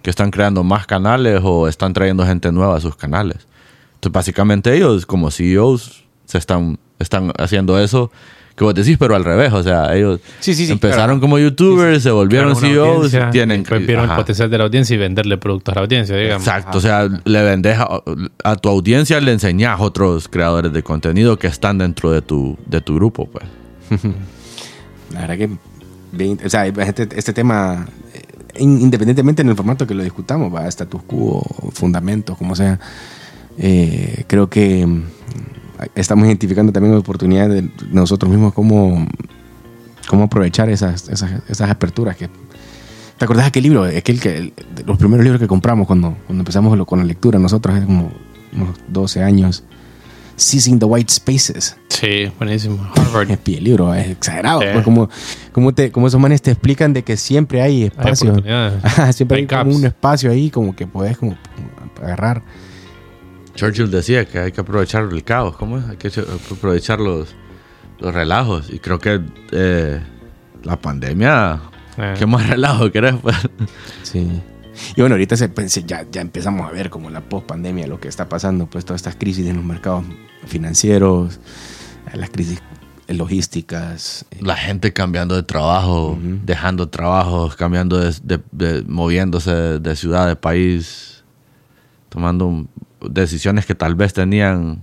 que están creando más canales o están trayendo gente nueva a sus canales. Entonces, básicamente ellos como CEOs se están, están haciendo eso que vos decís, pero al revés. O sea, ellos Sí, sí, sí, empezaron claro. como youtubers, se volvieron CEOs, audiencia, tienen... vieron el potencial de la audiencia y venderle productos a la audiencia, digamos. Exacto, o sea, le vendes a, a tu audiencia, le enseñas a otros creadores de contenido que están dentro de tu, de tu grupo, pues. La verdad que, bien- o sea, este, este tema, eh, in- independientemente en el formato que lo discutamos, va, status quo, fundamentos, como sea, eh, creo que estamos identificando también oportunidades de nosotros mismos cómo, cómo aprovechar esas, esas, esas aperturas que... ¿Te acordás de aquel libro? Aquel que, el- los primeros libros que compramos cuando, cuando empezamos lo- con la lectura nosotros, hace como unos 12 años. Seizing the White Spaces. Sí, buenísimo. Harvard. Es pie libro, es exagerado. Sí. pues, como, como, te, como esos manes te explican de que siempre hay Hay espacio. Ajá, siempre hay, Hay como un espacio ahí como que puedes como agarrar. Churchill decía que hay que aprovechar el caos, ¿cómo es? Hay que ch- aprovechar los, los relajos. Y creo que eh, la pandemia, Eh. ¿qué más relajo querés? Pues? Sí. Y bueno, ahorita se, pues, ya, ya empezamos a ver como la post-pandemia, lo que está pasando, pues todas estas crisis en los mercados financieros, las crisis logísticas. eh, La gente cambiando de trabajo, dejando trabajos, cambiando de, de- de- moviéndose de, de ciudad, de país, tomando decisiones que tal vez tenían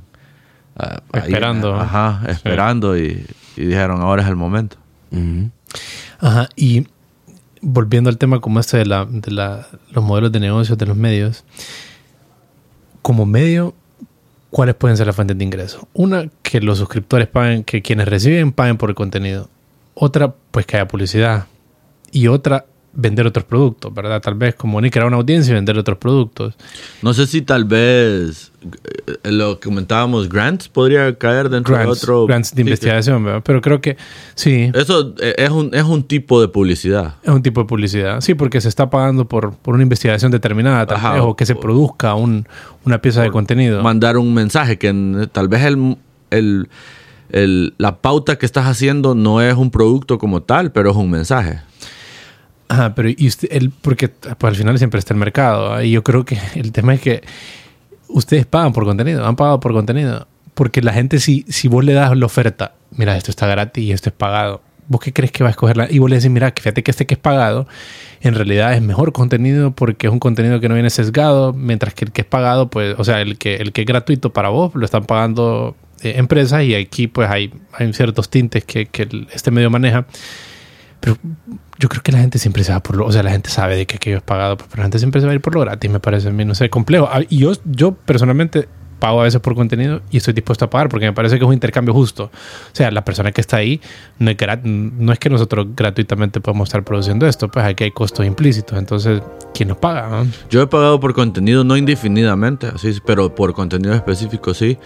ah, ahí, Esperando. ajá, Sí. esperando y, y dijeron ahora es el momento. Ajá, y volviendo al tema como este de, la, de la- los modelos de negocios de los medios, como medio, ¿cuáles pueden ser las fuentes de ingreso? Una, que los suscriptores paguen, que quienes reciben paguen por el contenido. Otra, pues que haya publicidad. Y otra, vender otros productos, ¿verdad? Tal vez como ni crear una audiencia y vender otros productos. No sé si tal vez eh, lo que comentábamos, grants podría caer dentro Grants, de otro. grants de investigación, ¿verdad? Pero creo que sí, Eso eh, es un, es un tipo de publicidad. es un tipo de publicidad. Sí, porque se está pagando por, por una investigación determinada, tal Ajá, vez, o que se produzca un, una pieza de contenido. Mandar un mensaje que tal vez el, el- el- la pauta que estás haciendo no es un producto como tal, pero es un mensaje. Ajá, pero y usted, el, porque pues, al final siempre está el mercado. ¿ah? Y yo creo que el tema es que ustedes pagan por contenido, han pagado por contenido. Porque la gente, si, si vos le das la oferta, mira, esto está gratis y esto es pagado, ¿vos qué crees que va a escoger? La? Y vos le decís, mira, fíjate que este que es pagado, en realidad es mejor contenido porque es un contenido que no viene sesgado, mientras que el que es pagado, pues, o sea, el que, el que es gratuito para vos, lo están pagando eh, empresas y aquí pues hay, hay ciertos tintes que, que el- este medio maneja. Pero yo creo que la gente siempre se va por lo... O sea, la gente sabe de que aquello es pagado, pero la gente siempre se va a ir por lo gratis, me parece a mí, no sé, complejo. Ah, Y yo, yo personalmente pago a veces por contenido y estoy dispuesto a pagar porque me parece que es un intercambio justo. O sea, la persona que está ahí no es, no es que nosotros gratuitamente podemos estar produciendo esto, pues aquí hay costos implícitos. Entonces, ¿quién nos paga? no? Yo he pagado por contenido, no indefinidamente, así, pero por contenido específico sí.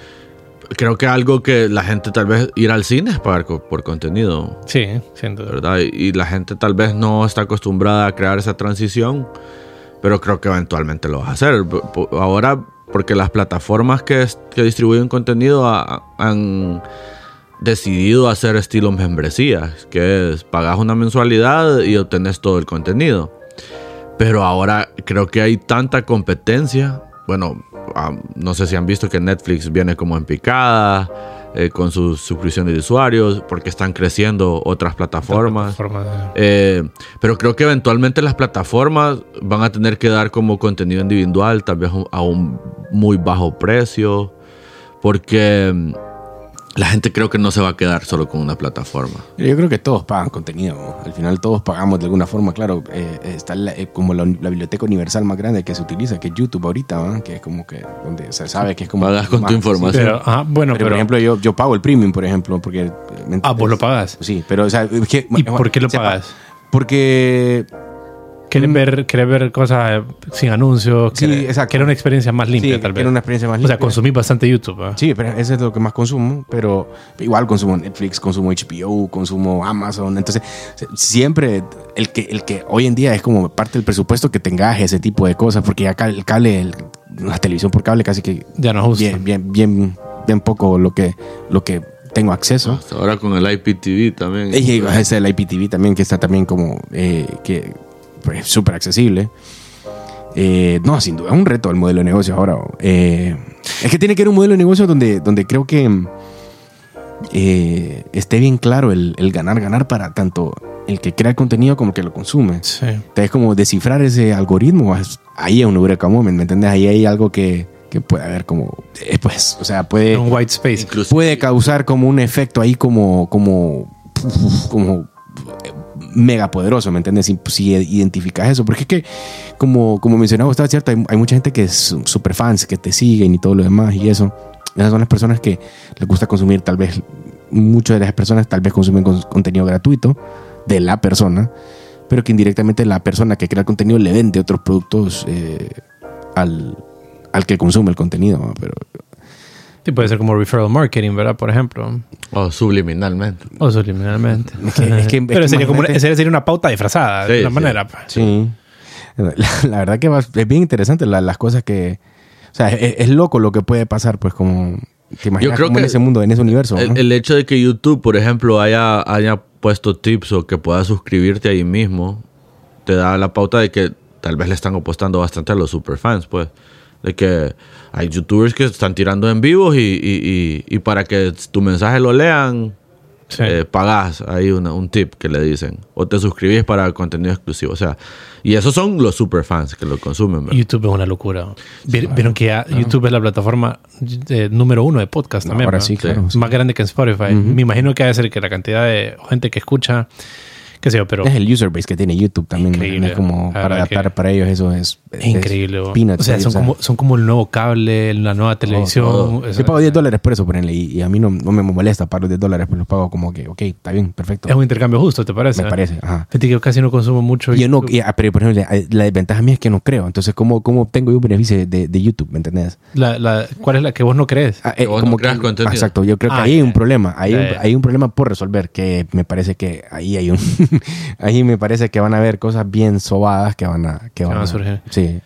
Creo que algo que la gente tal vez ir al cine es pagar co- por contenido, Sí, sin duda. ¿verdad? Y, la gente tal vez no está acostumbrada a crear esa transición, pero creo que eventualmente lo vas a hacer. Ahora, porque las plataformas que, que distribuyen contenido ha- han decidido hacer estilo membresías, que es pagas una mensualidad y obtenés todo el contenido. Pero ahora creo que hay tanta competencia. Bueno, no sé si han visto que Netflix viene como en picada eh, con su suscripción de usuarios, porque están creciendo otras plataformas. Forma de- Eh, pero creo que eventualmente las plataformas van a tener que dar como contenido individual, tal vez a un muy bajo precio, porque la gente creo que no se va a quedar solo con una plataforma. Yo creo que todos pagan contenido. ¿no? Al final todos pagamos de alguna forma. Claro, eh, está la- eh, como la, la biblioteca universal más grande que se utiliza, que es YouTube ahorita, ¿no? que es como que donde se sabe que es como... Pagas con tu información. Pero, ajá, bueno, Pero, pero... por ejemplo, yo, yo pago el premium, por ejemplo, porque... eh, ¿me ah, vos lo pagas. Sí, pero o sea, es que- ¿Y por qué lo sepa, pagas? Porque ¿Querés Mm. ver, querés ver cosas eh, sin anuncios? Sí, ¿Querés- exacto. Querés una experiencia más limpia, sí, tal vez. quiero una experiencia más O sea, limpia. consumís bastante YouTube. ¿ah? Sí, pero eso es lo que más consumo, pero igual consumo Netflix, consumo HBO, consumo Amazon, entonces siempre el que el que hoy en día es como parte del presupuesto que tengas ese tipo de cosas, porque acá el cable, el- la televisión por cable casi que Ya no justo. bien bien bien bien poco lo que lo que tengo acceso. Hasta ahora con el IPTV también. Y es el IPTV también, que está también como eh, que pues, súper accesible. Eh, no, sin duda, es un reto el modelo de negocio ahora. Eh, es que tiene que ser un modelo de negocio donde, donde creo que eh, esté bien claro el, el ganar, ganar para tanto el que crea el contenido como el que lo consume. Sí. Entonces, como descifrar ese algoritmo, es- ahí es un eureka moment, ¿me entiendes? Ahí hay algo que, que puede haber como, eh, pues, o sea, puede Un white space. Incluso- puede causar como un efecto ahí como como como mega poderoso, ¿me entiendes? Si, si identificas eso, porque es que como como mencionaba usted, cierto, hay, mucha gente que es super fans, que te siguen y todo lo demás y eso. Esas son las personas que les gusta consumir, tal vez muchas de las personas tal vez consumen con- contenido gratuito de la persona, pero que indirectamente la persona que crea el contenido le vende otros productos eh, al, al que consume el contenido, ¿no? pero Sí, puede ser como referral marketing, ¿verdad? Por ejemplo. O subliminalmente. O subliminalmente. Es que- es que- Pero es que sería como una, sería sería una pauta disfrazada, Sí, de una sí. manera. Sí. La, la verdad que va- es bien interesante la- las cosas que... O sea, es, es loco lo que puede pasar, pues, como... Te imaginas creo como en ese mundo, en ese universo. El, ¿no? el hecho de que YouTube, por ejemplo, haya, haya puesto tips o que puedas suscribirte ahí mismo, te da la pauta de que tal vez le están apostando bastante a los superfans, pues. De que hay youtubers que están tirando en vivos y, y- y- y para que tu mensaje lo lean, Sí. eh, pagás ahí una- un tip que le dicen. O te suscribís para contenido exclusivo. O sea, y esos son los superfans que lo consumen, ¿verdad? YouTube es una locura. Vi- Vieron que ya YouTube es la plataforma eh, número uno de podcast también. Ahora sí, claro. sí. Más grande que en Spotify. Me imagino que debe ser que la cantidad de gente que escucha, qué sé yo, pero Es el user base que tiene YouTube también. ¿me Increíble. Como para adaptar que- para ellos eso es, es increíble. o- peanuts, o sea, son, como, son como el nuevo cable, la nueva televisión. todo. o sea, Yo pago 10 dólares por eso, ponerle y, y a mí no, no me molesta pagar los 10 dólares, pues los pago como que, ok, está bien, perfecto. Es un intercambio justo, ¿te parece? Me parece, ajá. Fíjate que yo casi no consumo mucho. Y yo no, y- ah, pero por ejemplo, la, la desventaja mía es que no creo. Entonces, ¿cómo, cómo obtengo yo un beneficio de, de YouTube? ¿Me entendés? La- la- ¿Cuál es la que vos no crees? Ah, Que vos no creas contenido. Exacto, yo creo que Ah, ahí hay un problema. Hay, un, hay un problema por resolver que me parece que ahí hay un. ahí me parece que van a haber cosas bien sobadas que van a. Que van van a surgir. Sí.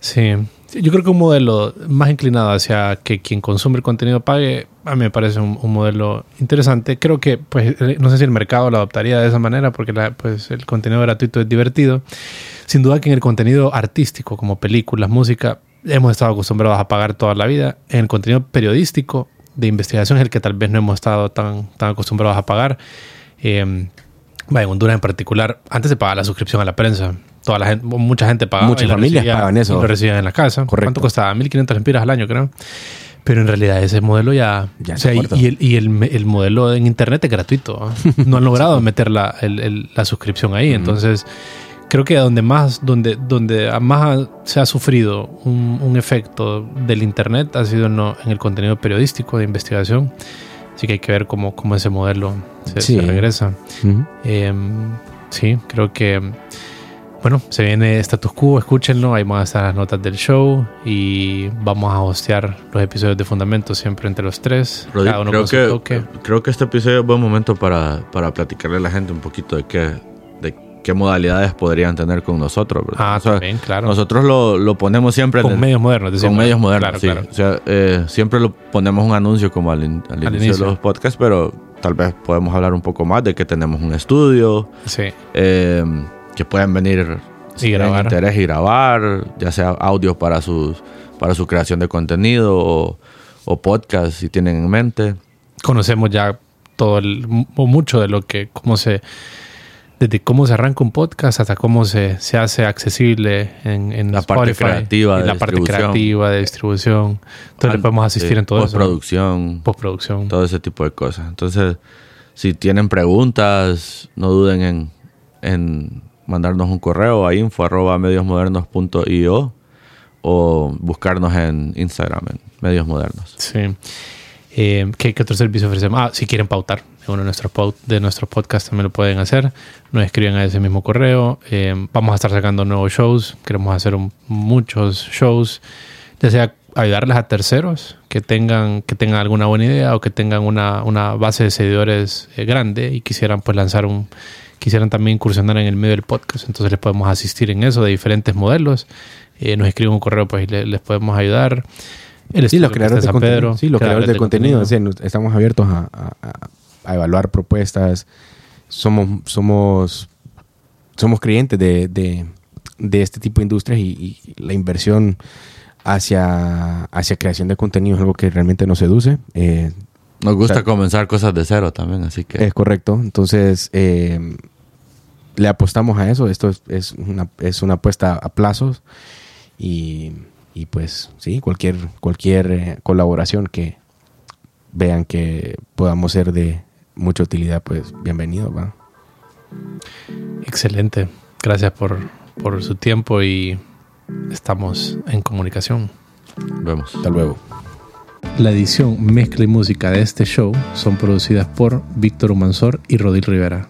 Sí. Yo creo que un modelo más inclinado hacia que quien consume el contenido pague, a mí me parece un, un modelo interesante. Creo que, pues, eh, no sé si el mercado lo adoptaría de esa manera, porque la- pues, el contenido gratuito es divertido. Sin duda que en el contenido artístico, como películas, música, hemos estado acostumbrados a pagar toda la vida. En el contenido periodístico, de investigación, es el que tal vez no hemos estado tan, tan acostumbrados a pagar. Eh, en Honduras en particular, antes se pagaba la suscripción a la prensa. Toda la gente, mucha gente pagaba. Muchas familias recibía- pagan eso. lo recibían en la casa. Correcto. ¿Cuánto costaba? 1.500 lempiras al año, creo. Pero en realidad ese modelo ya... Ya o sea, y, y el, y el, el modelo en Internet es gratuito. ¿ah? No han logrado meter la, el- la suscripción ahí. Entonces, creo que donde más, donde, donde más se ha sufrido un, un efecto del Internet ha sido en, en el contenido periodístico de investigación. Así que hay que ver cómo, cómo ese modelo se, Sí. se regresa. Ujú. Eh, sí, creo que bueno, se viene Status Quo, escúchenlo, ahí van a estar las notas del show y vamos a hostear los episodios de Fundamento siempre entre los tres, Rodri, cada uno creo, con su que, toque. creo que este episodio es buen momento para, para platicarle a la gente un poquito de qué, qué modalidades podrían tener con nosotros. ¿verdad? Ah, O sea, también, claro. Nosotros lo, lo ponemos siempre en Con el- medios modernos, decimos. con medios modernos, Claro, sí. claro. O sea, eh, siempre lo ponemos un anuncio como al, in- al inicio, inicio. de los podcasts, pero tal vez podemos hablar un poco más de que tenemos un estudio, Sí, eh, que pueden venir si Y grabar. interés y grabar, ya sea audios para sus para su creación de contenido o, o podcast si tienen en mente. conocemos ya todo el, o mucho de lo que, cómo se, desde cómo se arranca un podcast hasta cómo se, se hace accesible en, en La parte creativa de la parte distribución. creativa de distribución. Entonces le podemos asistir en todo eso. postproducción, Postproducción. todo ese tipo de cosas. Entonces, si tienen preguntas, no duden en, en mandarnos un correo a info arroba mediosmodernos.io o buscarnos en Instagram en Medios Modernos. Sí. Eh, ¿qué, qué otro servicio ofrecemos? Ah, si quieren pautar en uno de nuestros, de nuestros podcasts también lo pueden hacer. Nos escriben a ese mismo correo. Eh, vamos a estar sacando nuevos shows. Queremos hacer un- muchos shows, ya sea ayudarles a terceros que tengan, que tengan alguna buena idea o que tengan una, una base de seguidores eh, grande y quisieran pues lanzar un quisieran también incursionar en el medio del podcast entonces les podemos asistir en eso de diferentes modelos Eh, nos escriben un correo pues y le- les podemos ayudar el Sí, los que creadores de San. Pedro, sí, los creadores de de contenido. o sea, nos- estamos abiertos a, a- a- a evaluar propuestas. Somos, somos, somos creyentes de, de- de este tipo de industrias y, y la inversión hacia, hacia creación de contenido es algo que realmente nos seduce. Eh, Nos gusta O sea- comenzar cosas de cero también, así que es correcto. Entonces, eh, le apostamos a eso. Esto es, es una, es una apuesta a plazos. Y, y pues, sí, cualquier, cualquier eh, colaboración que vean que podamos ser de mucha utilidad, pues bienvenido. ¿va? Excelente. Gracias por, por su tiempo y estamos en comunicación. vemos. Hasta luego. La edición, mezcla y música de este show son producidas por Víctor Humansor y Rodil Rivera.